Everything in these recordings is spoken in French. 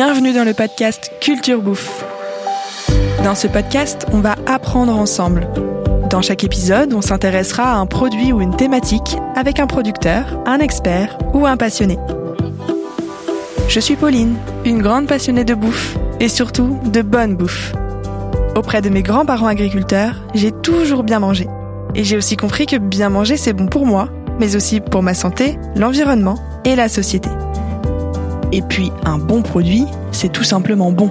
Bienvenue dans le podcast Culture Bouffe. Dans ce podcast, on va apprendre ensemble. Dans chaque épisode, on s'intéressera à un produit ou une thématique avec un producteur, un expert ou un passionné. Je suis Pauline, une grande passionnée de bouffe et surtout de bonne bouffe. Auprès de mes grands-parents agriculteurs, j'ai toujours bien mangé. Et j'ai aussi compris que bien manger, c'est bon pour moi, mais aussi pour ma santé, l'environnement et la société. Et puis, un bon produit, c'est tout simplement bon.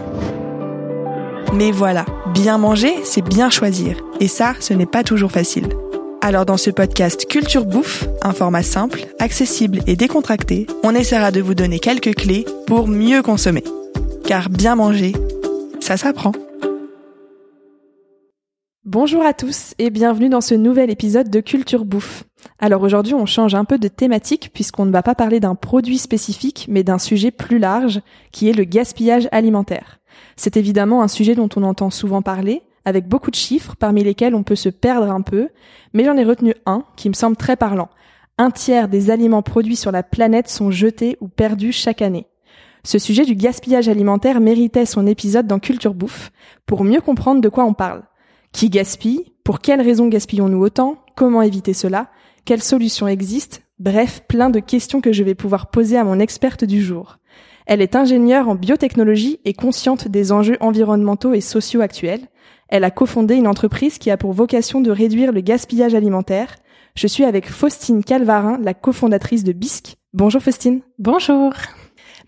Mais voilà, bien manger, c'est bien choisir. Et ça, ce n'est pas toujours facile. Alors dans ce podcast Culture Bouffe, un format simple, accessible et décontracté, on essaiera de vous donner quelques clés pour mieux consommer. Car bien manger, ça s'apprend. Bonjour à tous et bienvenue dans ce nouvel épisode de Culture Bouffe. Alors aujourd'hui on change un peu de thématique puisqu'on ne va pas parler d'un produit spécifique mais d'un sujet plus large qui est le gaspillage alimentaire. C'est évidemment un sujet dont on entend souvent parler, avec beaucoup de chiffres parmi lesquels on peut se perdre un peu, mais j'en ai retenu un qui me semble très parlant. Un tiers des aliments produits sur la planète sont jetés ou perdus chaque année. Ce sujet du gaspillage alimentaire méritait son épisode dans Culture Bouffe pour mieux comprendre de quoi on parle. Qui gaspille? Pour quelles raisons gaspillons-nous autant? Comment éviter cela? Quelles solutions existent Bref, plein de questions que je vais pouvoir poser à mon experte du jour. Elle est ingénieure en biotechnologie et consciente des enjeux environnementaux et sociaux actuels. Elle a cofondé une entreprise qui a pour vocation de réduire le gaspillage alimentaire. Je suis avec Faustine Calvarin, la cofondatrice de Bisque. Bonjour Faustine. Bonjour.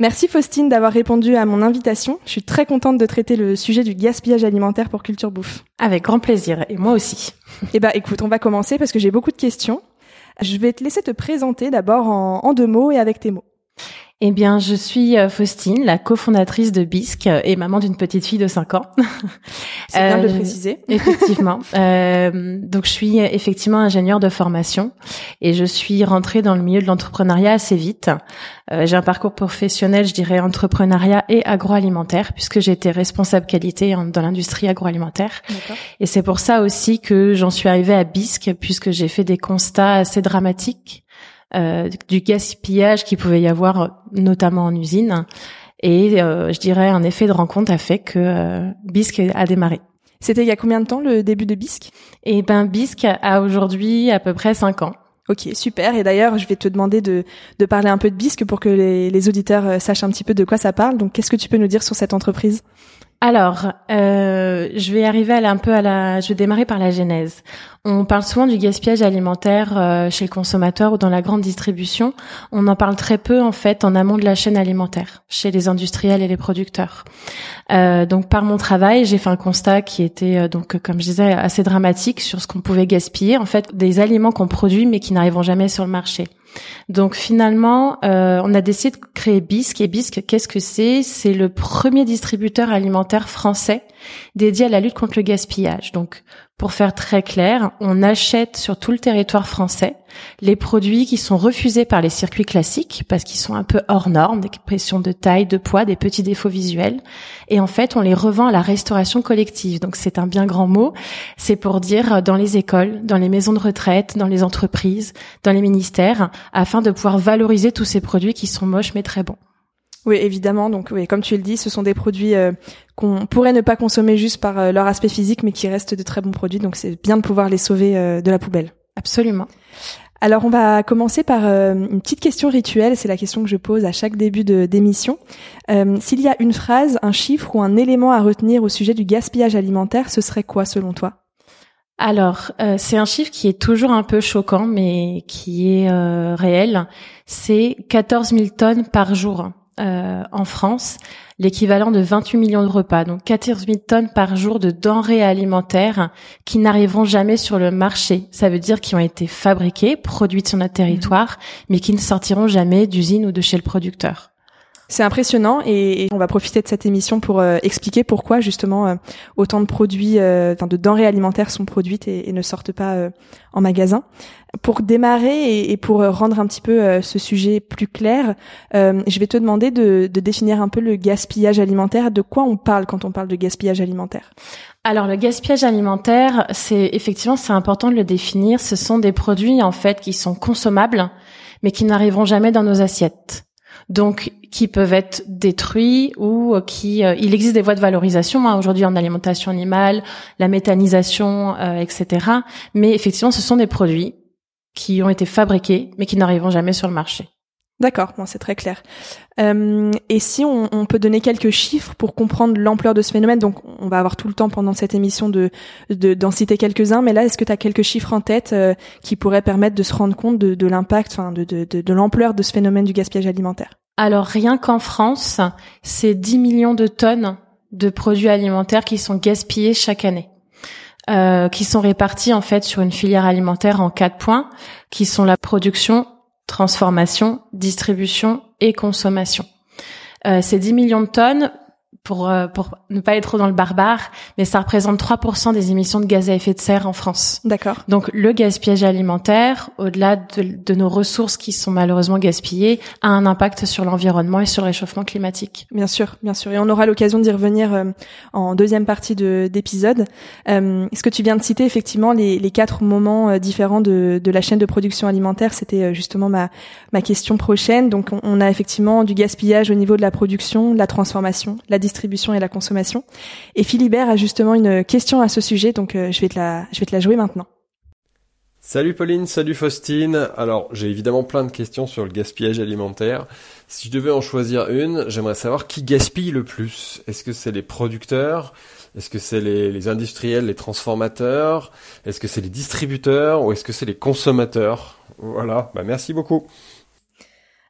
Merci Faustine d'avoir répondu à mon invitation. Je suis très contente de traiter le sujet du gaspillage alimentaire pour Culture Bouffe. Avec grand plaisir, et moi aussi. Eh ben, écoute, on va commencer parce que j'ai beaucoup de questions. Je vais te laisser te présenter d'abord en, deux mots et avec tes mots. Eh bien, je suis euh, Faustine, la cofondatrice de Bisque et maman d'une petite fille de 5 ans. C'est bien de le préciser. Effectivement. euh, donc, je suis effectivement ingénieure de formation et je suis rentrée dans le milieu de l'entrepreneuriat assez vite. Euh, j'ai un parcours professionnel, je dirais, entrepreneuriat et agroalimentaire, puisque j'ai été responsable qualité dans l'industrie agroalimentaire. Et c'est pour ça aussi que j'en suis arrivée à Bisque, puisque j'ai fait des constats assez dramatiques euh, du gaspillage qu'il pouvait y avoir, notamment en usine. Et euh, je dirais un effet de rencontre a fait que euh, Bisque a démarré. C'était il y a combien de temps le début de Bisque? Et ben Bisque a aujourd'hui à peu près cinq ans. Ok, super. Et d'ailleurs, je vais te demander de, de parler un peu de Bisque pour que les, les auditeurs sachent un petit peu de quoi ça parle. Donc, qu'est-ce que tu peux nous dire sur cette entreprise? Alors, euh, je vais arriver à un peu à la, je vais démarrer par la genèse. On parle souvent du gaspillage alimentaire euh, chez le consommateur ou dans la grande distribution. On en parle très peu en fait en amont de la chaîne alimentaire, chez les industriels et les producteurs. Euh, donc, par mon travail, j'ai fait un constat qui était donc, comme je disais, assez dramatique sur ce qu'on pouvait gaspiller. En fait, des aliments qu'on produit mais qui n'arriveront jamais sur le marché. Donc finalement, euh, on a décidé de créer Bisque. Et Bisque, qu'est-ce que c'est? C'est le premier distributeur alimentaire français dédié à la lutte contre le gaspillage. Donc pour faire très clair, on achète sur tout le territoire français les produits qui sont refusés par les circuits classiques parce qu'ils sont un peu hors normes, des pressions de taille, de poids, des petits défauts visuels. Et en fait, on les revend à la restauration collective. Donc c'est un bien grand mot. C'est pour dire dans les écoles, dans les maisons de retraite, dans les entreprises, dans les ministères, afin de pouvoir valoriser tous ces produits qui sont moches mais très bons. Oui, évidemment. Donc, oui, comme tu le dis, ce sont des produits euh, qu'on pourrait ne pas consommer juste par euh, leur aspect physique, mais qui restent de très bons produits. Donc, c'est bien de pouvoir les sauver euh, de la poubelle. Absolument. Alors, on va commencer par une petite question rituelle. C'est la question que je pose à chaque début de d'émission. S'il y a une phrase, un chiffre ou un élément à retenir au sujet du gaspillage alimentaire, ce serait quoi selon toi? Alors, c'est un chiffre qui est toujours un peu choquant, mais qui est réel. C'est 14 000 tonnes par jour euh, en France, l'équivalent de 28 millions de repas, donc 14 000 tonnes par jour de denrées alimentaires qui n'arriveront jamais sur le marché. Ça veut dire qu'ils ont été fabriqués, produites sur notre territoire, mais qui ne sortiront jamais d'usine ou de chez le producteur. C'est impressionnant et, on va profiter de cette émission pour euh, expliquer pourquoi justement euh, autant de produits, euh, de denrées alimentaires sont produites et, ne sortent pas en magasin. Pour démarrer et, et, pour rendre un petit peu ce sujet plus clair, je vais te demander de, de définir un peu le gaspillage alimentaire. De quoi on parle quand on parle de gaspillage alimentaire? Alors le gaspillage alimentaire, c'est effectivement c'est important de le définir. Ce sont des produits en fait qui sont consommables, mais qui n'arriveront jamais dans nos assiettes. Donc qui peuvent être détruits ou qui il existe des voies de valorisation hein, aujourd'hui en alimentation animale, la méthanisation, etc. Mais effectivement, ce sont des produits qui ont été fabriqués mais qui n'arriveront jamais sur le marché. D'accord, bon, c'est très clair. Euh, et si on, on, peut donner quelques chiffres pour comprendre l'ampleur de ce phénomène, donc on va avoir tout le temps pendant cette émission de d'en citer quelques-uns, mais là, est-ce que tu as quelques chiffres en tête euh, qui pourraient permettre de se rendre compte de, de l'impact, enfin de, de l'ampleur de ce phénomène du gaspillage alimentaire? Alors rien qu'en France, c'est 10 millions de tonnes de produits alimentaires qui sont gaspillés chaque année. Euh, qui sont répartis en fait sur une filière alimentaire en quatre points, qui sont la production, transformation, distribution et consommation. Euh, ces 10 millions de tonnes, pour, euh, pour ne pas être trop dans le barbare, mais ça représente 3% des émissions de gaz à effet de serre en France. D'accord. Donc le gaspillage alimentaire, au-delà de, de, nos ressources qui sont malheureusement gaspillées, a un impact sur l'environnement et sur le réchauffement climatique. Bien sûr, bien sûr. Et on aura l'occasion d'y revenir euh, en deuxième partie d'épisode. Euh, ce que tu viens de citer, effectivement, les, les quatre moments euh, différents de, de, la chaîne de production alimentaire, c'était justement ma, ma question prochaine. Donc on, on a effectivement du gaspillage au niveau de la production, de la transformation, la distribution et la consommation. Et Philibert a justement une question à ce sujet, donc euh, je vais te la, jouer maintenant. Salut Pauline, salut Faustine. Alors j'ai évidemment plein de questions sur le gaspillage alimentaire. Si je devais en choisir une, j'aimerais savoir qui gaspille le plus. Est-ce que c'est les producteurs? Est-ce que c'est les, les, industriels, les transformateurs? Est-ce que c'est les distributeurs? Ou est-ce que c'est les consommateurs? Voilà, bah merci beaucoup.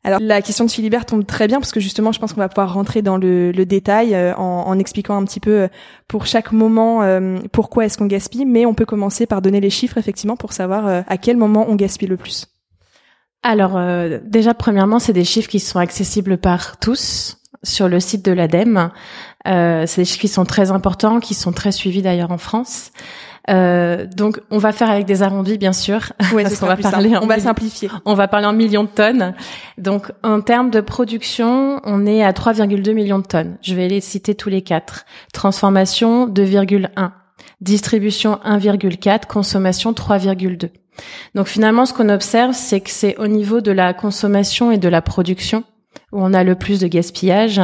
Alors la question de Philibert tombe très bien parce que justement je pense qu'on va pouvoir rentrer dans le, détail euh, en, en, expliquant un petit peu euh, pour chaque moment euh, pourquoi est-ce qu'on gaspille, mais on peut commencer par donner les chiffres effectivement pour savoir à quel moment on gaspille le plus. Alors déjà premièrement c'est des chiffres qui sont accessibles par tous sur le site de l'ADEME. c'est des chiffres qui sont très importants, qui sont très suivis d'ailleurs en France. Euh, donc, on va faire avec des arrondis, bien sûr. Oui, on va parler. On va simplifier. On va parler en millions de tonnes. Donc, en termes de production, on est à 3,2 millions de tonnes. Je vais les citer tous les quatre. Transformation 2,1. Distribution 1,4. Consommation 3,2. Donc finalement, ce qu'on observe, c'est que c'est au niveau de la consommation et de la production où on a le plus de gaspillage.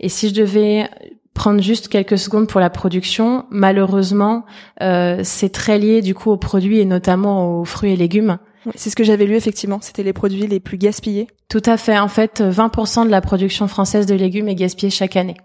Et si je devais prendre juste quelques secondes pour la production, malheureusement, euh, c'est très lié du coup aux produits et notamment aux fruits et légumes. C'est ce que j'avais lu effectivement, c'était les produits les plus gaspillés. Tout à fait. En fait, 20% de la production française de légumes est gaspillée chaque année.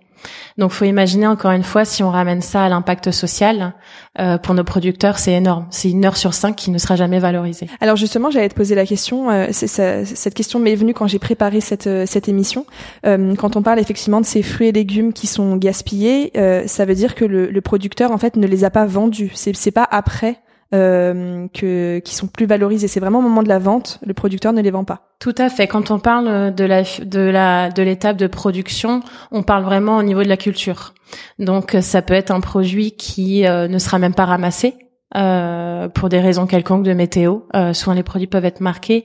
Donc, faut imaginer encore une fois si on ramène ça à l'impact social euh, pour nos producteurs, c'est énorme. C'est une heure sur cinq qui ne sera jamais valorisée. Alors justement, j'allais te poser la question. Euh, cette question m'est venue quand j'ai préparé cette euh, émission. Euh, quand on parle effectivement de ces fruits et légumes qui sont gaspillés, ça veut dire que le, le, producteur en fait ne les a pas vendus. C'est c'est pas après euh, que qui sont plus valorisés. C'est vraiment au moment de la vente, le producteur ne les vend pas. Tout à fait. Quand on parle de la de la de l'étape de production, on parle vraiment au niveau de la culture. Donc ça peut être un produit qui euh, ne sera même pas ramassé. Euh, pour des raisons quelconques de météo, euh, souvent les produits peuvent être marqués.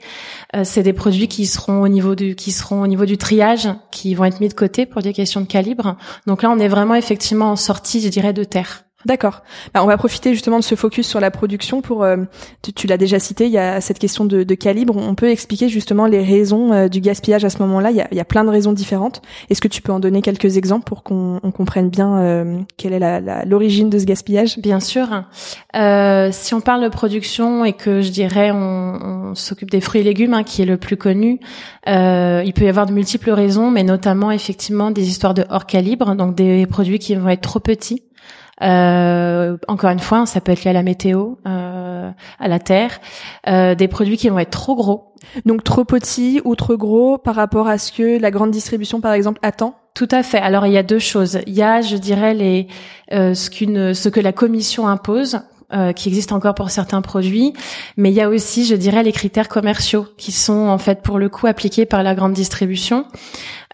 Euh, c'est des produits qui seront au niveau du qui seront au niveau du triage, qui vont être mis de côté pour des questions de calibre. Donc là, on est vraiment effectivement en sortie, je dirais, de terre. D'accord. Bah, on va profiter justement de ce focus sur la production pour, euh, tu, l'as déjà cité, il y a cette question de, calibre. On peut expliquer justement les raisons euh, du gaspillage à ce moment-là. Il y a, y a plein de raisons différentes. Est-ce que tu peux en donner quelques exemples pour qu'on comprenne bien euh, quelle est l'origine de ce gaspillage? Bien sûr. si on parle de production et que je dirais on, on s'occupe des fruits et légumes, hein, qui est le plus connu, il peut y avoir de multiples raisons, mais notamment effectivement des histoires de hors calibre, donc des produits qui vont être trop petits euh, encore une fois, ça peut être lié à la météo, euh, à la terre, euh, des produits qui vont être trop gros. Donc trop petits ou trop gros par rapport à ce que la grande distribution, par exemple, attend? Tout à fait. Alors il y a deux choses. Il y a, je dirais, les euh, ce qu'une ce que la commission impose euh, qui existe encore pour certains produits, mais il y a aussi, je dirais, les critères commerciaux qui sont en fait pour le coup appliqués par la grande distribution,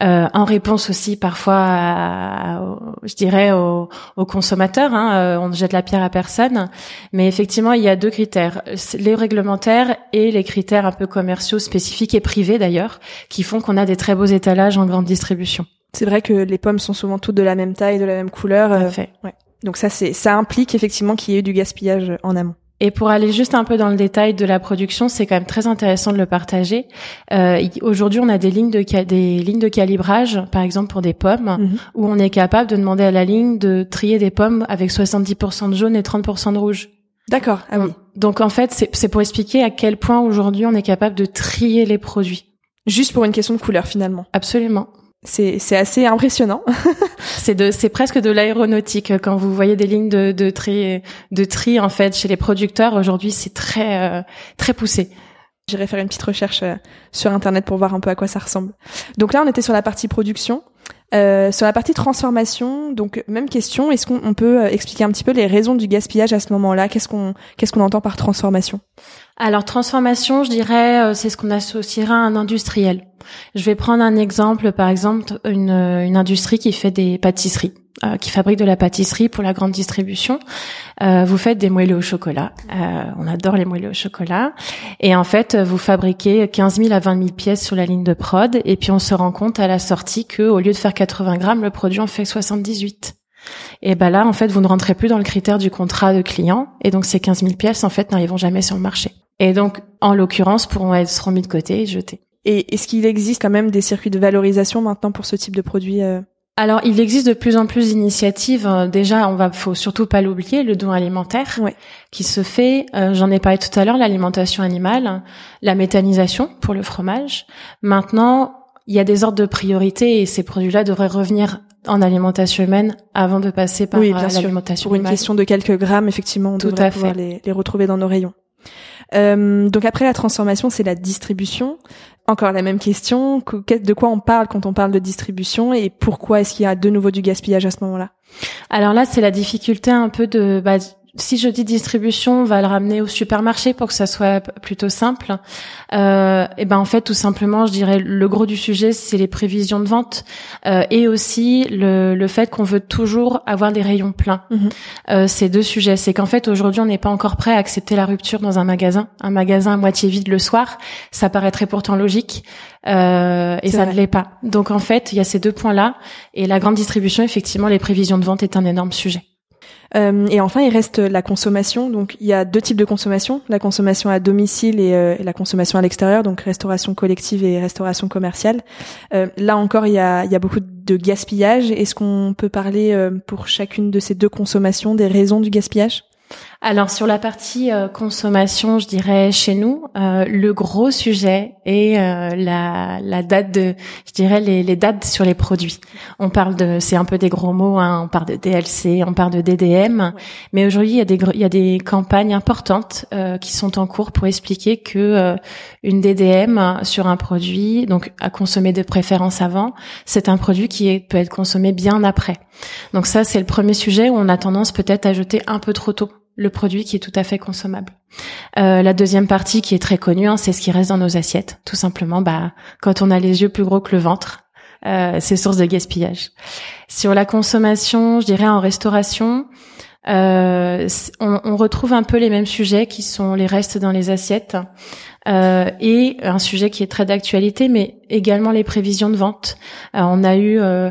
euh, en réponse aussi parfois, à, je dirais, aux, consommateurs. Hein, euh, on ne jette la pierre à personne, mais effectivement, il y a deux critères les réglementaires et les critères un peu commerciaux spécifiques et privés d'ailleurs, qui font qu'on a des très beaux étalages en grande distribution. C'est vrai que les pommes sont souvent toutes de la même taille, de la même couleur. Tout à fait. Ouais. Donc ça, c'est ça implique effectivement qu'il y ait eu du gaspillage en amont. Et pour aller juste un peu dans le détail de la production, c'est quand même très intéressant de le partager. Euh, Aujourd'hui, on a des lignes de des lignes de calibrage, par exemple pour des pommes, Mhm. où on est capable de demander à la ligne de trier des pommes avec 70% de jaune et 30% de rouge. D'accord. Ah oui. Donc en fait, c'est c'est pour expliquer à quel point aujourd'hui on est capable de trier les produits. Juste pour une question de couleur finalement. Absolument. C'est c'est assez impressionnant. C'est de, c'est presque de l'aéronautique quand vous voyez des lignes de, de tri, de tri en fait chez les producteurs. Aujourd'hui, c'est très, euh, très poussé. J'irai faire une petite recherche euh, sur internet pour voir un peu à quoi ça ressemble. Donc là, on était sur la partie production. Euh, sur la partie transformation, donc même question, est-ce qu'on on peut euh, expliquer un petit peu les raisons du gaspillage à ce moment-là? Qu'est-ce qu'on qu'est-ce qu'on entend par transformation? Alors transformation, je dirais, euh, c'est ce qu'on associera à un industriel. Je vais prendre un exemple, par exemple, une, une industrie qui fait des pâtisseries, euh, qui fabrique de la pâtisserie pour la grande distribution. Euh, vous faites des moelleux au chocolat. Euh, on adore les moelleux au chocolat. Et en fait, vous fabriquez 15 000 à 20 000 pièces sur la ligne de prod. Et puis on se rend compte à la sortie que au lieu de faire 80 grammes, le produit en fait 78. Et ben là, en fait, vous ne rentrez plus dans le critère du contrat de client. Et donc ces 15 000 pièces, en fait, n'arriveront jamais sur le marché. Et donc, en l'occurrence, pourront être seront mis de côté et jetés. Et est-ce qu'il existe quand même des circuits de valorisation maintenant pour ce type de produit euh Alors, il existe de plus en plus d'initiatives. Euh, Déjà, on va, faut surtout pas l'oublier, le don alimentaire qui se fait. euh, J'en ai parlé tout à l'heure, l'alimentation animale, la méthanisation pour le fromage. Maintenant, il y a des ordres de priorité et ces produits-là devraient revenir en alimentation humaine avant de passer par Oui, euh, bien sûr. l'alimentation Pour une question de quelques grammes, effectivement, on Tout devrait à pouvoir les, les retrouver dans nos rayons. Euh, donc après la transformation, c'est la distribution. Encore la même question, que- que- de quoi on parle quand on parle de distribution et pourquoi est-ce qu'il y a de nouveau du gaspillage à ce moment-là? Alors là, c'est la difficulté un peu de. Bah, si je dis distribution, on va le ramener au supermarché pour que ça soit plutôt simple. Euh, et ben en fait, tout simplement, je dirais le gros du sujet, c'est les prévisions de vente euh, et aussi le, le fait qu'on veut toujours avoir des rayons pleins. Mhm. Euh, ces deux sujets, c'est qu'en fait aujourd'hui, on n'est pas encore prêt à accepter la rupture dans un magasin. Un magasin à moitié vide le soir, ça paraîtrait pourtant logique. Euh, et ça vrai. ne l'est pas. Donc en fait, il y a ces deux points-là. Et la grande distribution, effectivement, les prévisions de vente est un énorme sujet. Euh, et enfin, il reste la consommation. Donc, il y a deux types de consommation la consommation à domicile et, euh, la consommation à l'extérieur, donc restauration collective et restauration commerciale. Euh, là encore, il y a, beaucoup de gaspillage. Est-ce qu'on peut parler pour chacune de ces deux consommations des raisons du gaspillage? Alors sur la partie euh, consommation, je dirais chez nous, euh, le gros sujet est euh, la, la date de, je dirais les, les dates sur les produits. On parle de, c'est un peu des gros mots, hein, on parle de DLC, on parle de DDM, mais aujourd'hui il y a des il y a des campagnes importantes euh, qui sont en cours pour expliquer que euh, une DDM sur un produit, donc à consommer de préférence avant, c'est un produit qui est, peut être consommé bien après. Donc ça c'est le premier sujet où on a tendance peut-être à jeter un peu trop tôt le produit qui est tout à fait consommable. Euh, la deuxième partie qui est très connue, hein, c'est ce qui reste dans nos assiettes. Tout simplement, bah, quand on a les yeux plus gros que le ventre, euh, c'est source de gaspillage. Sur la consommation, je dirais en restauration, euh, on, on retrouve un peu les mêmes sujets qui sont les restes dans les assiettes euh, et un sujet qui est très d'actualité, mais également les prévisions de vente. Euh, on a eu euh,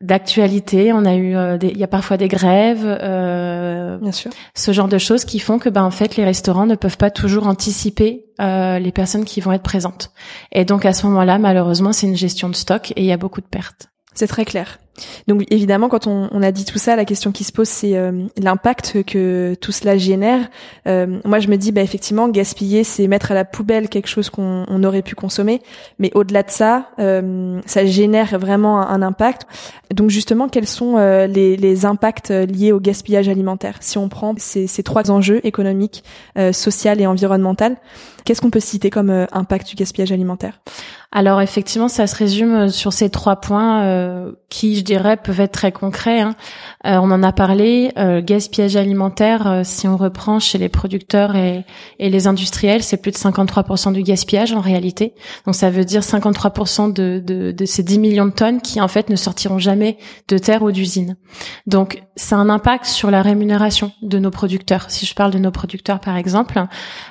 d'actualité, on a eu, euh, des- il y a parfois des grèves, euh, Bien sûr. ce genre de choses qui font que ben en fait les restaurants ne peuvent pas toujours anticiper euh, les personnes qui vont être présentes. Et donc à ce moment-là, malheureusement, c'est une gestion de stock et il y a beaucoup de pertes. C'est très clair. Donc évidemment, quand on, on a dit tout ça, la question qui se pose, c'est euh, l'impact que tout cela génère. Euh, moi, je me dis, bah effectivement, gaspiller, c'est mettre à la poubelle quelque chose qu'on on aurait pu consommer. Mais au-delà de ça, euh, ça génère vraiment un, impact. Donc justement, quels sont euh, les, les impacts liés au gaspillage alimentaire? Si on prend ces, ces trois enjeux économiques, euh, social et environnemental, qu'est-ce qu'on peut citer comme euh, impact du gaspillage alimentaire? Alors effectivement, ça se résume euh, sur ces trois points euh, qui, je dirais, peuvent être très concrets. hein. Euh, on en a parlé. euh, gaspillage alimentaire, euh, si on reprend chez les producteurs et, et les industriels, c'est plus de 53% du gaspillage en réalité. Donc ça veut dire 53% de, de, de ces 10 millions de tonnes qui en fait ne sortiront jamais de terre ou d'usine. Donc ça a un impact sur la rémunération de nos producteurs. Si je parle de nos producteurs par exemple, euh,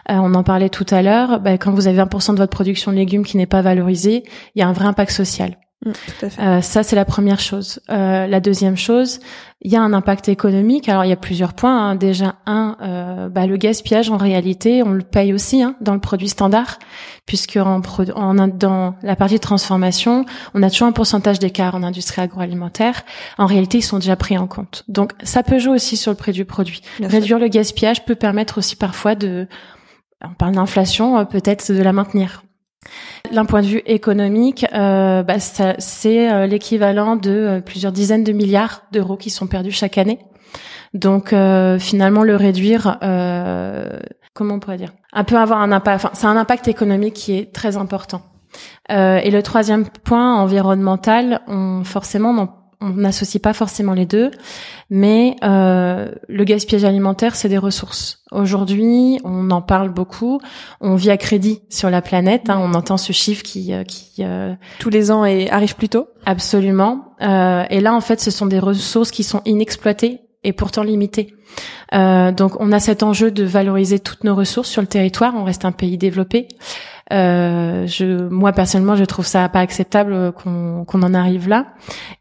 on en parlait tout à l'heure, bah, quand vous avez 20% de votre production de légumes qui n'est pas valorisée, il y a un vrai impact social. Mm, tout à fait. Euh, ça, c'est la première chose. Euh, la deuxième chose, il y a un impact économique. Alors, il y a plusieurs points. Hein. Déjà, un, euh, bah, le gaspillage, en réalité, on le paye aussi hein, dans le produit standard, puisque en, en, dans la partie de transformation, on a toujours un pourcentage d'écart en industrie agroalimentaire. En réalité, ils sont déjà pris en compte. Donc, ça peut jouer aussi sur le prix du produit. Réduire le gaspillage peut permettre aussi parfois de, on parle d'inflation, euh, peut-être de la maintenir. D'un point de vue économique, euh, bah, c'est euh, l'équivalent de euh, plusieurs dizaines de milliards d'euros qui sont perdus chaque année. Donc finalement, le réduire, comment on pourrait dire, un peu avoir un impact. Enfin, c'est un impact économique qui est très important. et le troisième point environnemental, on, forcément, on on n'associe pas forcément les deux, mais euh, le gaspillage alimentaire, c'est des ressources. Aujourd'hui, on en parle beaucoup. On vit à crédit sur la planète. Hein, on entend ce chiffre qui, euh, qui euh, tous les ans et arrive plus tôt? Absolument. Euh, et là, en fait, ce sont des ressources qui sont inexploitées et pourtant limitées. donc, on a cet enjeu de valoriser toutes nos ressources sur le territoire. On reste un pays développé. Euh, je, moi personnellement, je trouve ça pas acceptable qu'on en arrive là.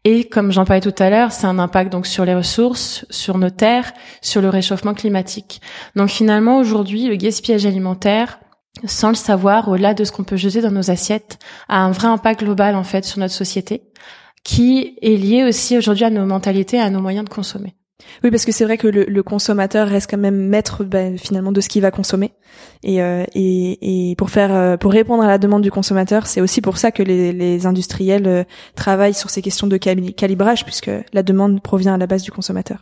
Et comme j'en parlais tout à l'heure, c'est un impact donc sur les ressources, sur nos terres, sur le réchauffement climatique. Donc finalement, aujourd'hui, le gaspillage alimentaire, sans le savoir, au-delà de ce qu'on peut jeter dans nos assiettes, a un vrai impact global en fait sur notre société, qui est lié aussi aujourd'hui à nos mentalités, à nos moyens de consommer. Oui, parce que c'est vrai que le, le, consommateur reste quand même maître ben, finalement de ce qu'il va consommer. Et, euh, et, et, pour faire, euh, pour répondre à la demande du consommateur, c'est aussi pour ça que les, les industriels euh, travaillent sur ces questions de calibrage, puisque la demande provient à la base du consommateur.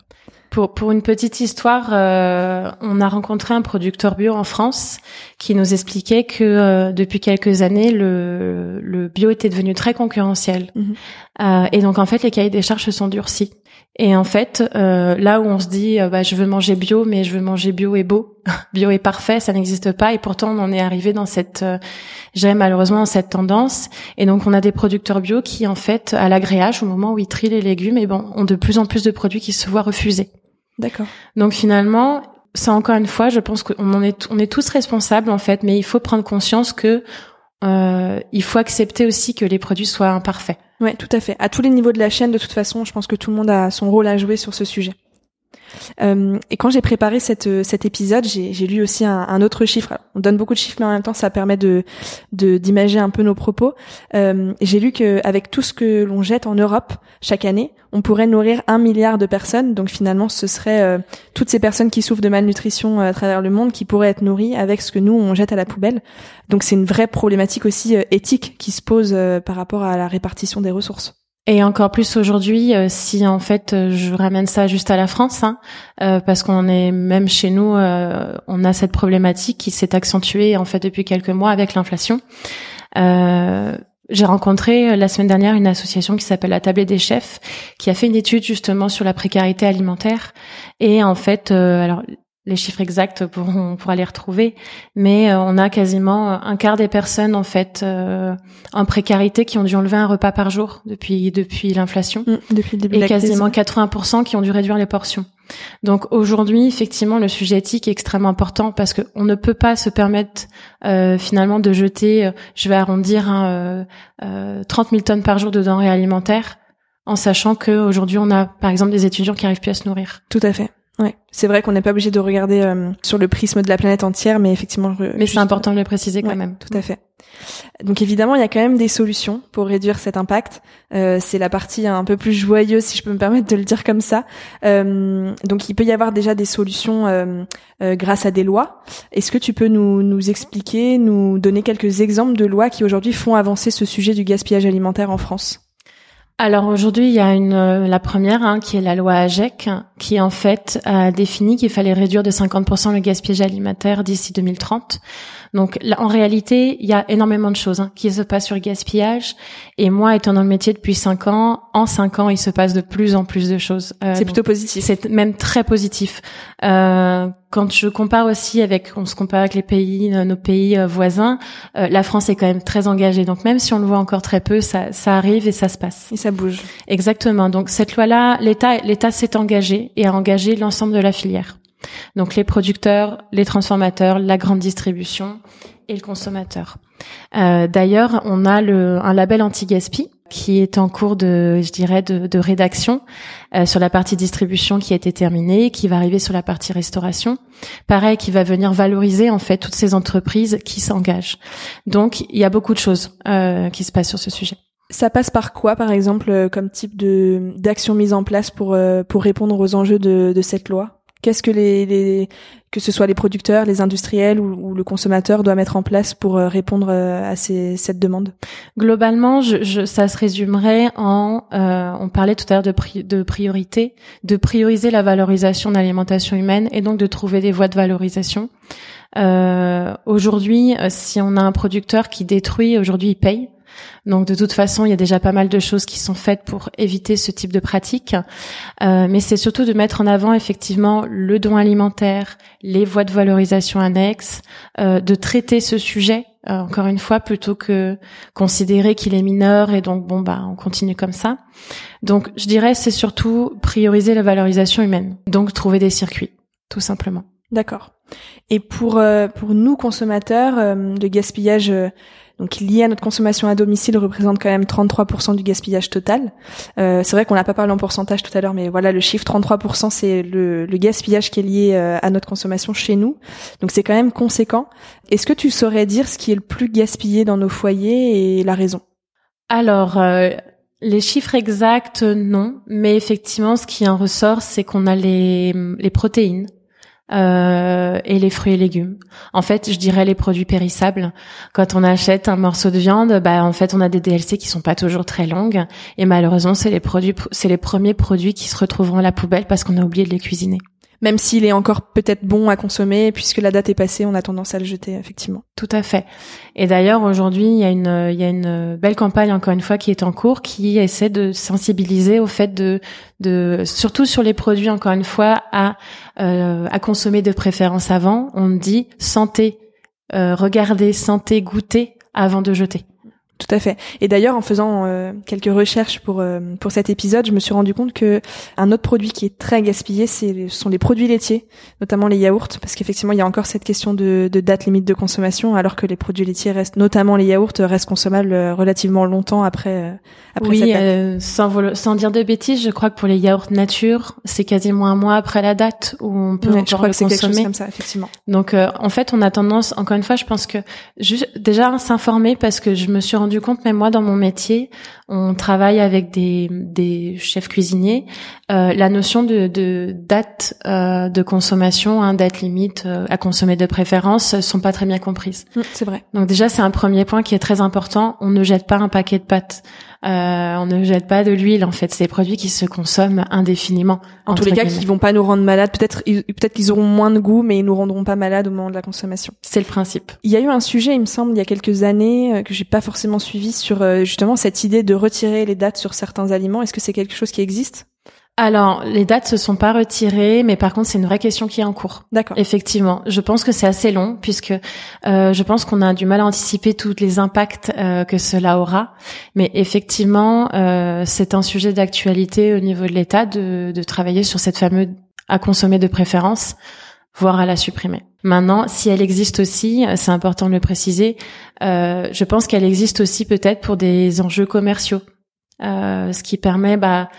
Pour, pour une petite histoire, euh, on a rencontré un producteur bio en France qui nous expliquait que depuis quelques années, le, le bio était devenu très concurrentiel. Mhm. et donc en fait, les cahiers des charges se sont durcis. Et en fait, euh, là où on se dit, euh, bah, je veux manger bio, mais je veux manger bio et beau, bio et parfait, ça n'existe pas. Et pourtant, on en est arrivé dans cette, euh, j'aime malheureusement cette tendance. Et donc, on a des producteurs bio qui, en fait, à l'agréage, au moment où ils trient les légumes, et bon, ont de plus en plus de produits qui se voient refusés. D'accord. Donc finalement, ça encore une fois, je pense qu'on en est, on est tous responsables en fait, mais il faut prendre conscience que euh, il faut accepter aussi que les produits soient imparfaits. Ouais, tout à fait. À tous les niveaux de la chaîne, de toute façon, je pense que tout le monde a son rôle à jouer sur ce sujet. Euh, et quand j'ai préparé cette, euh, cet épisode, j'ai lu aussi un, autre chiffre. On donne beaucoup de chiffres, mais en même temps, ça permet de d'imager un peu nos propos. Euh, j'ai lu qu'avec tout ce que l'on jette en Europe chaque année, on pourrait nourrir un milliard de personnes. Donc finalement, ce serait toutes ces personnes qui souffrent de malnutrition à travers le monde qui pourraient être nourries avec ce que nous on jette à la poubelle. Donc c'est une vraie problématique aussi éthique qui se pose par rapport à la répartition des ressources. Et encore plus aujourd'hui, euh, si en fait euh, je ramène ça juste à la France, hein, euh, parce qu'on est même chez nous, on a cette problématique qui s'est accentuée en fait depuis quelques mois avec l'inflation. j'ai rencontré la semaine dernière une association qui s'appelle la Table des chefs, qui a fait une étude justement sur la précarité alimentaire. Et en fait, alors les chiffres exacts pour on pourra les retrouver, mais euh, on a quasiment un quart des personnes en fait euh, en précarité qui ont dû enlever un repas par jour depuis depuis l'inflation, mmh, depuis le début et quasiment 80% qui ont dû réduire les portions. Donc aujourd'hui, effectivement, le sujet éthique est extrêmement important parce que on ne peut pas se permettre euh, finalement de jeter, je vais arrondir, hein, 30 000 tonnes par jour de denrées alimentaires, en sachant qu'aujourd'hui on a par exemple des étudiants qui arrivent plus à se nourrir. Tout à fait. Ouais, c'est vrai qu'on n'est pas obligé de regarder euh, sur le prisme de la planète entière, mais effectivement. Mais c'est important de le préciser quand même. Tout à fait. Donc évidemment, il y a quand même des solutions pour réduire cet impact. Euh, c'est la partie un peu plus joyeuse, si je peux me permettre de le dire comme ça. Euh, donc il peut y avoir déjà des solutions euh, euh grâce à des lois. Est-ce que tu peux nous, nous expliquer, nous donner quelques exemples de lois qui aujourd'hui font avancer ce sujet du gaspillage alimentaire en France? Alors aujourd'hui, il y a une euh, la première hein, qui est la loi AGEC qui en fait a défini qu'il fallait réduire de 50% le gaspillage alimentaire d'ici 2030. Donc là, en réalité, il y a énormément de choses hein, qui se passent sur le gaspillage. Et moi, étant dans le métier depuis cinq ans, en cinq ans, il se passe de plus en plus de choses. Euh, c'est plutôt positif. C'est même très positif. Euh, quand je compare aussi avec, on se compare avec les pays, euh, nos pays euh, voisins, la France est quand même très engagée. Donc même si on le voit encore très peu, ça, ça arrive et ça se passe. Et ça bouge. Exactement. Donc cette loi-là, l'État, l'État s'est engagé et a engagé l'ensemble de la filière. Donc les producteurs, les transformateurs, la grande distribution et le consommateur. Euh, D'ailleurs, on a le, un label anti-gaspi qui est en cours de, je dirais, de, de rédaction euh, sur la partie distribution qui a été terminée, qui va arriver sur la partie restauration. Pareil, qui va venir valoriser en fait toutes ces entreprises qui s'engagent. Donc, il y a beaucoup de choses euh, qui se passent sur ce sujet. Ça passe par quoi, par exemple, euh, comme type de d'action mise en place pour euh, pour répondre aux enjeux de, de cette loi? Qu'est-ce que les, les, que ce soit les producteurs, les industriels ou, le consommateur doit mettre en place pour euh, répondre à ces, cette demande? Globalement, je, je, ça se résumerait en, euh, on parlait tout à l'heure de, de priorité, de prioriser la valorisation de l'alimentation humaine et donc de trouver des voies de valorisation. Euh, aujourd'hui, si on a un producteur qui détruit, aujourd'hui il paye. Donc de toute façon, il y a déjà pas mal de choses qui sont faites pour éviter ce type de pratique. Euh, mais c'est surtout de mettre en avant effectivement le don alimentaire, les voies de valorisation annexes, euh, de traiter ce sujet euh, encore une fois plutôt que considérer qu'il est mineur et donc bon bah on continue comme ça. Donc je dirais c'est surtout prioriser la valorisation humaine. Donc trouver des circuits, tout simplement. D'accord. Et pour pour nous consommateurs, le gaspillage donc lié à notre consommation à domicile représente quand même 33% du gaspillage total. Euh, c'est vrai qu'on n'a pas parlé en pourcentage tout à l'heure, mais voilà le chiffre 33%, c'est le, gaspillage qui est lié euh, à notre consommation chez nous. Donc c'est quand même conséquent. Est-ce que tu saurais dire ce qui est le plus gaspillé dans nos foyers et la raison? Alors. Euh, les chiffres exacts, non, mais effectivement, ce qui en ressort, c'est qu'on a les protéines, euh, et les fruits et légumes. En fait, je dirais les produits périssables. Quand on achète un morceau de viande, bah en fait, on a des DLC qui sont pas toujours très longues et malheureusement, c'est les produits c'est les premiers produits qui se retrouveront à la poubelle parce qu'on a oublié de les cuisiner même s'il est encore peut-être bon à consommer, puisque la date est passée, on a tendance à le jeter, effectivement. Tout à fait. Et d'ailleurs, aujourd'hui, il y a une, y a une belle campagne, encore une fois, qui est en cours, qui essaie de sensibiliser au fait de, de, surtout sur les produits, encore une fois, à, euh, à consommer de préférence avant. On dit santé, euh, regardez, santé, goûter avant de jeter. Tout à fait. Et d'ailleurs, en faisant euh, quelques recherches pour euh, pour cet épisode, je me suis rendu compte que un autre produit qui est très gaspillé, c'est ce sont les produits laitiers, notamment les yaourts, parce qu'effectivement, il y a encore cette question de, de, date limite de consommation, alors que les produits laitiers restent, notamment les yaourts, restent consommables euh, relativement longtemps après après oui, cette sans sans dire de bêtises, je crois que pour les yaourts nature, c'est quasiment un mois après la date où on peut encore je crois que consommer. Quelque chose comme ça, effectivement. Donc, en fait, on a tendance, encore une fois, je pense que juste déjà s'informer, parce que je me suis rendu rendu compte, même moi dans mon métier, on travaille avec des, des chefs cuisiniers, euh, la notion de, de date euh, de consommation, hein, date limite euh, à consommer de préférence, sont pas très bien comprises. Mmh, c'est vrai. Donc déjà, c'est un premier point qui est très important. On ne jette pas un paquet de pâtes. Euh, on ne jette pas de l'huile en fait, c'est des produits qui se consomment indéfiniment. En tous les cas, qui vont pas nous rendre malades. Peut-être, peut-être qu'ils auront moins de goût, mais ils nous rendront pas malades au moment de la consommation. C'est le principe. Il y a eu un sujet, il me semble, il y a quelques années euh, que j'ai pas forcément suivi sur euh, justement cette idée de retirer les dates sur certains aliments? Est-ce que c'est quelque chose qui existe? Alors, les dates se sont pas retirées, mais par contre, c'est une vraie question qui est en cours. D'accord. Effectivement, je pense que c'est assez long puisque euh, je pense qu'on a du mal à anticiper tous les impacts euh, que cela aura. Mais effectivement, euh, c'est un sujet d'actualité au niveau de l'État de, de travailler sur cette fameuse à consommer de préférence, voire à la supprimer. Maintenant, si elle existe aussi, c'est important de le préciser. Euh, je pense qu'elle existe aussi peut-être pour des enjeux commerciaux. Euh, ce qui permet bah,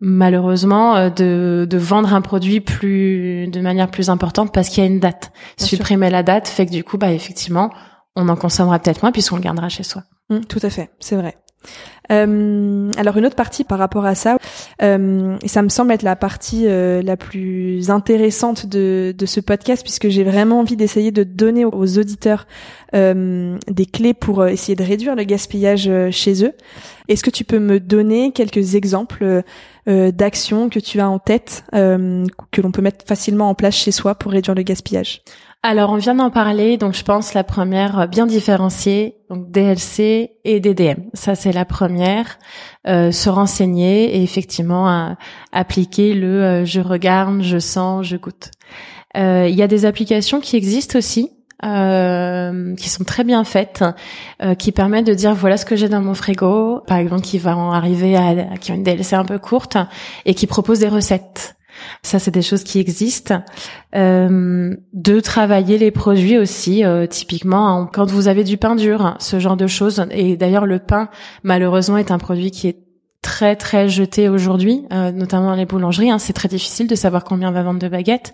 malheureusement euh, de, de vendre un produit plus de manière plus importante parce qu'il y a une date. Supprimer la date fait que du coup, bah effectivement, on en consommera peut-être moins puisqu'on le gardera chez soi. Mmh, tout à fait, c'est vrai. Euh, alors une autre partie par rapport à ça, euh, ça me semble être la partie euh, la plus intéressante de, ce podcast puisque j'ai vraiment envie d'essayer de donner aux auditeurs des clés pour essayer de réduire le gaspillage chez eux. Est-ce que tu peux me donner quelques exemples d'actions que tu as en tête que l'on peut mettre facilement en place chez soi pour réduire le gaspillage alors, on vient d'en parler, donc je pense la première euh, bien différenciée, donc DLC et DDM. Ça, c'est la première. Euh, se renseigner et effectivement appliquer le euh, je regarde, je sens, je goûte. Il y a des applications qui existent aussi. Qui sont très bien faites, qui permettent de dire voilà ce que j'ai dans mon frigo, par exemple qui va en arriver à qui a une DLC un peu courte et qui propose des recettes. Ça, c'est des choses qui existent. Euh, de travailler les produits aussi, euh, typiquement quand vous avez du pain dur, ce genre de choses. Et d'ailleurs, le pain, malheureusement, est un produit qui est très très jeté aujourd'hui, euh, notamment dans les boulangeries. Hein, c'est très difficile de savoir combien on va vendre de baguettes.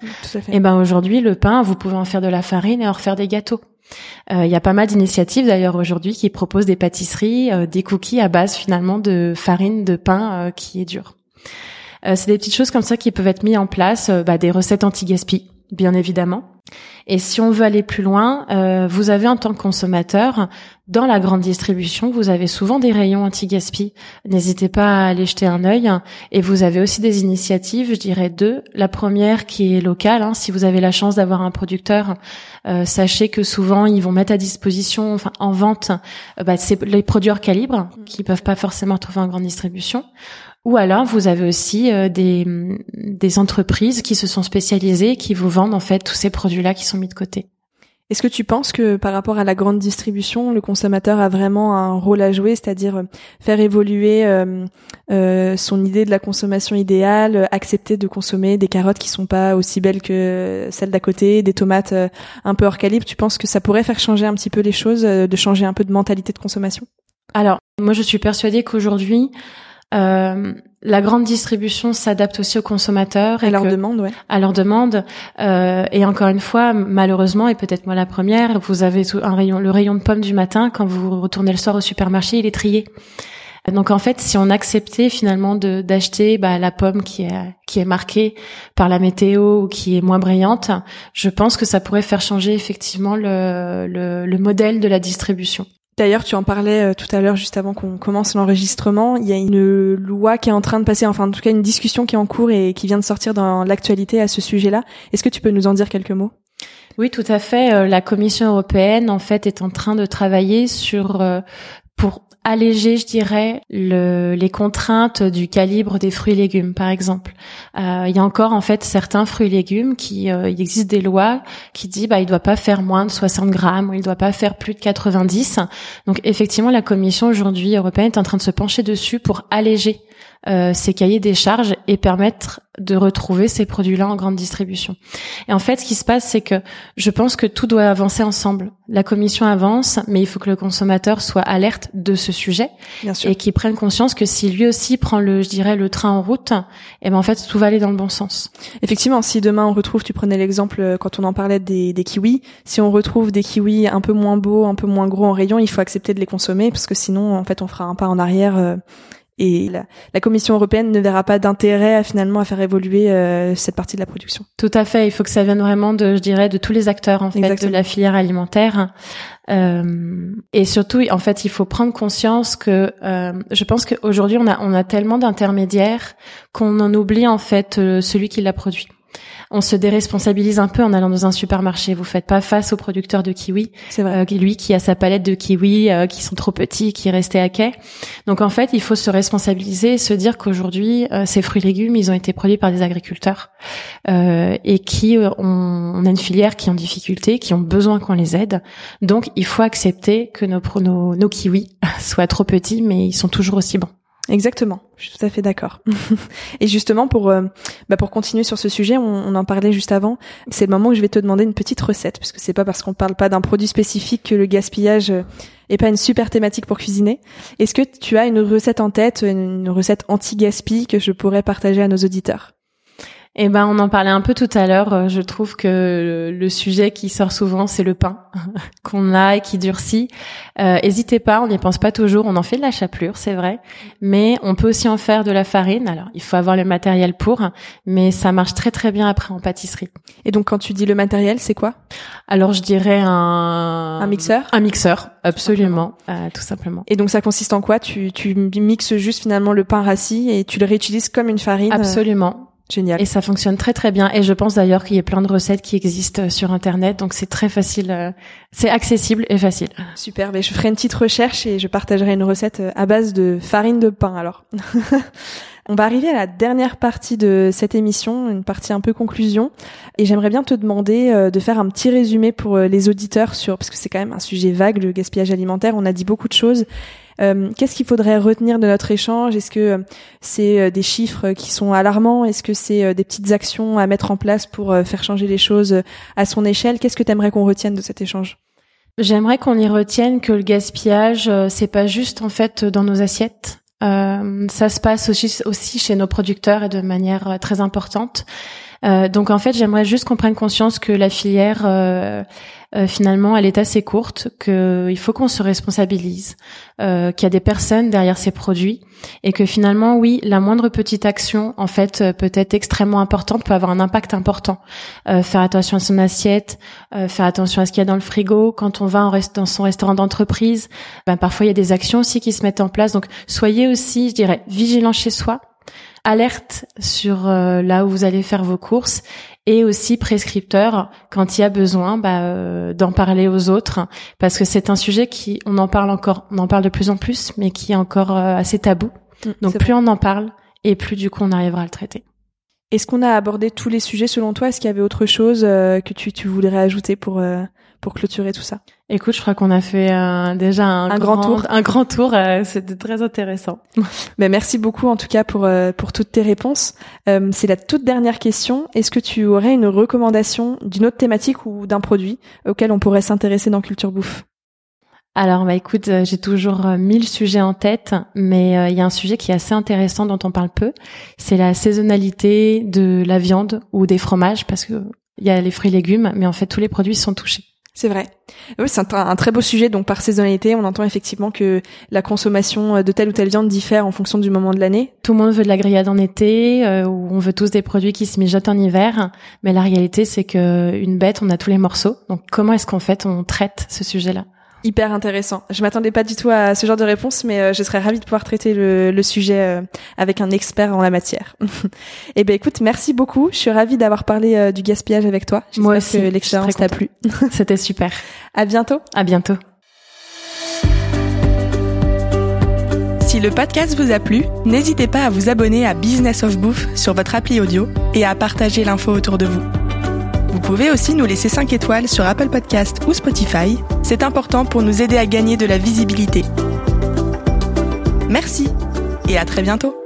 Et ben aujourd'hui, le pain, vous pouvez en faire de la farine et en refaire des gâteaux. Il y a pas mal d'initiatives d'ailleurs aujourd'hui qui proposent des pâtisseries, des cookies à base finalement de farine de pain qui est dur. Euh, c'est des petites choses comme ça qui peuvent être mises en place, euh, bah, des recettes anti-gaspi, bien évidemment. Et si on veut aller plus loin, euh, vous avez en tant que consommateur, dans la grande distribution, vous avez souvent des rayons anti-gaspi. N'hésitez pas à aller jeter un œil. Et vous avez aussi des initiatives, je dirais deux. La première qui est locale. Hein, si vous avez la chance d'avoir un producteur, euh, sachez que souvent ils vont mettre à disposition, enfin en vente, euh, bah, les produits hors calibre qui peuvent pas forcément trouver en grande distribution. Ou alors vous avez aussi euh, des, des entreprises qui se sont spécialisées, qui vous vendent en fait tous ces produits-là qui sont mis de côté. Est-ce que tu penses que par rapport à la grande distribution, le consommateur a vraiment un rôle à jouer, c'est-à-dire euh, faire évoluer euh, euh, son idée de la consommation idéale, accepter de consommer des carottes qui sont pas aussi belles que celles d'à côté, des tomates un peu hors calibre? Tu penses que ça pourrait faire changer un petit peu les choses, de changer un peu de mentalité de consommation? Alors, moi je suis persuadée qu'aujourd'hui, euh, la grande distribution s'adapte aussi aux consommateurs et à leur demande, ouais. À leur demande. Euh, et encore une fois, malheureusement, et peut-être moi la première, vous avez un rayon, le rayon de pommes du matin quand vous retournez le soir au supermarché, il est trié. Donc en fait, si on acceptait finalement de d'acheter bah, la pomme qui est qui est marquée par la météo ou qui est moins brillante, je pense que ça pourrait faire changer effectivement le, le, le modèle de la distribution. D'ailleurs, tu en parlais euh, tout à l'heure, juste avant qu'on commence l'enregistrement. Il y a une loi qui est en train de passer, enfin en tout cas une discussion qui est en cours et qui vient de sortir dans l'actualité à ce sujet-là. Est-ce que tu peux nous en dire quelques mots? Oui, tout à fait. Euh, la Commission européenne, en fait, est en train de travailler sur euh, pour alléger, je dirais, le, les contraintes du calibre des fruits et légumes, par exemple. Euh, il y a encore en fait certains fruits et légumes qui, euh, il existe des lois qui disent bah il doit pas faire moins de 60 grammes ou il doit pas faire plus de 90. Donc effectivement, la Commission aujourd'hui européenne est en train de se pencher dessus pour alléger euh, ces cahiers des charges et permettre de retrouver ces produits-là en grande distribution. Et en fait, ce qui se passe, c'est que je pense que tout doit avancer ensemble. La commission avance, mais il faut que le consommateur soit alerte de ce sujet et qu'il prenne conscience que si lui aussi prend le, je dirais, le train en route, eh ben en fait tout va aller dans le bon sens. Effectivement, si demain on retrouve, tu prenais l'exemple euh, quand on en parlait des, des kiwis, si on retrouve des kiwis un peu moins beaux, un peu moins gros en rayon, il faut accepter de les consommer parce que sinon en fait on fera un pas en arrière. Euh, et la, Commission européenne ne verra pas d'intérêt à, finalement à faire évoluer euh, cette partie de la production. Tout à fait, il faut que ça vienne vraiment de, je dirais, de tous les acteurs en fait de la filière alimentaire. Euh, et surtout, en fait, il faut prendre conscience que euh, je pense qu'aujourd'hui on a on a tellement d'intermédiaires qu'on en oublie en fait euh, celui qui l'a produit on se déresponsabilise un peu en allant dans un supermarché. Vous faites pas face au producteur de kiwi, c'est vrai. Euh, lui qui a sa palette de kiwis euh, qui sont trop petits, qui restait à quai. Donc en fait, il faut se responsabiliser et se dire qu'aujourd'hui, euh, ces fruits et légumes, ils ont été produits par des agriculteurs et qui ont, on a une filière qui est en difficulté, qui ont besoin qu'on les aide. Donc il faut accepter que nos, nos, nos kiwis soient trop petits, mais ils sont toujours aussi bons. Exactement, je suis tout à fait d'accord. et justement, pour euh, bah pour continuer sur ce sujet, on, en parlait juste avant. C'est le moment où je vais te demander une petite recette, parce que c'est pas parce qu'on parle pas d'un produit spécifique que le gaspillage euh, est pas une super thématique pour cuisiner. Est-ce que tu as une recette en tête, une recette anti-gaspi que je pourrais partager à nos auditeurs? Eh ben, on en parlait un peu tout à l'heure. Euh, je trouve que le sujet qui sort souvent, c'est le pain qu'on a et qui durcit. Euh, hésitez pas, on n'y pense pas toujours. On en fait de la chapelure, c'est vrai, mais on peut aussi en faire de la farine. Alors, il faut avoir le matériel pour, mais ça marche très très bien après en pâtisserie. Et donc, quand tu dis le matériel, c'est quoi? Alors, je dirais un un mixeur? Un mixeur, absolument, euh, tout simplement. Et donc, ça consiste en quoi? Tu tu mixes juste finalement le pain rassis et tu le réutilises comme une farine. Absolument. Génial. Et ça fonctionne très très bien. Et je pense d'ailleurs qu'il y a plein de recettes qui existent euh, sur Internet, donc c'est très facile, euh, c'est accessible et facile. Super. Mais je ferai une petite recherche et je partagerai une recette euh, à base de farine de pain. Alors. On va arriver à la dernière partie de cette émission, une partie un peu conclusion, et j'aimerais bien te demander de faire un petit résumé pour les auditeurs sur, parce que c'est quand même un sujet vague, le gaspillage alimentaire. On a dit beaucoup de choses. Qu'est-ce qu'il faudrait retenir de notre échange? Est-ce que c'est des chiffres qui sont alarmants? Est-ce que c'est des petites actions à mettre en place pour faire changer les choses à son échelle? Qu'est-ce que tu aimerais qu'on retienne de cet échange? J'aimerais qu'on y retienne que le gaspillage, c'est pas juste en fait dans nos assiettes. Euh, ça se passe aussi, aussi chez nos producteurs et de manière très importante. Euh, donc en fait, j'aimerais juste qu'on prenne conscience que la filière, euh, euh finalement, elle est assez courte, qu'il faut qu'on se responsabilise, euh, qu'il y a des personnes derrière ces produits, et que finalement, oui, la moindre petite action, en fait, euh, peut être extrêmement importante, peut avoir un impact important. faire attention à son assiette, faire attention à ce qu'il y a dans le frigo. Quand on va en dans son restaurant d'entreprise, ben, parfois il y a des actions aussi qui se mettent en place. Donc soyez aussi, je dirais, vigilants chez soi alerte sur euh, là où vous allez faire vos courses et aussi prescripteur quand il y a besoin bah, euh, d'en parler aux autres parce que c'est un sujet qui on en parle encore on en parle de plus en plus mais qui est encore euh, assez tabou. Mm, donc plus on en parle et plus du coup on arrivera à le traiter. Est-ce qu'on a abordé tous les sujets selon toi? Est-ce qu'il y avait autre chose que tu, tu voudrais ajouter pour pour clôturer tout ça Écoute, je crois qu'on a fait euh, déjà un, grand, tour. Un grand tour, euh, c'était très intéressant. Mais merci beaucoup en tout cas pour euh, pour toutes tes réponses. c'est la toute dernière question. Est-ce que tu aurais une recommandation d'une autre thématique ou d'un produit auquel on pourrait s'intéresser dans Culture Bouffe? Alors, bah écoute, j'ai toujours mille sujets en tête, mais il y a un sujet qui est assez intéressant dont on parle peu. C'est la saisonnalité de la viande ou des fromages, parce que il y a les fruits et légumes, mais en fait tous les produits sont touchés. C'est vrai. Oui, c'est un, très beau sujet. Donc par saisonnalité, on entend effectivement que la consommation de telle ou telle viande diffère en fonction du moment de l'année. Tout le monde veut de la grillade en été, euh, ou on veut tous des produits qui se mijotent en hiver. Mais la réalité, c'est que une bête, on a tous les morceaux. Donc comment est-ce qu'en fait? On traite ce sujet-là hyper intéressant. Je m'attendais pas du tout à ce genre de réponse, mais euh, je serais ravie de pouvoir traiter le, le sujet euh, avec un expert en la matière. eh ben écoute, merci beaucoup. Je suis ravie d'avoir parlé euh, du gaspillage avec toi. Moi aussi. que l'expérience t'a plu. C'était super. À bientôt. À bientôt. Si le podcast vous a plu, n'hésitez pas à vous abonner à Business of Bouffe sur votre appli audio et à partager l'info autour de vous. Vous pouvez aussi nous laisser 5 étoiles sur Apple Podcast ou Spotify. C'est important pour nous aider à gagner de la visibilité. Merci et à très bientôt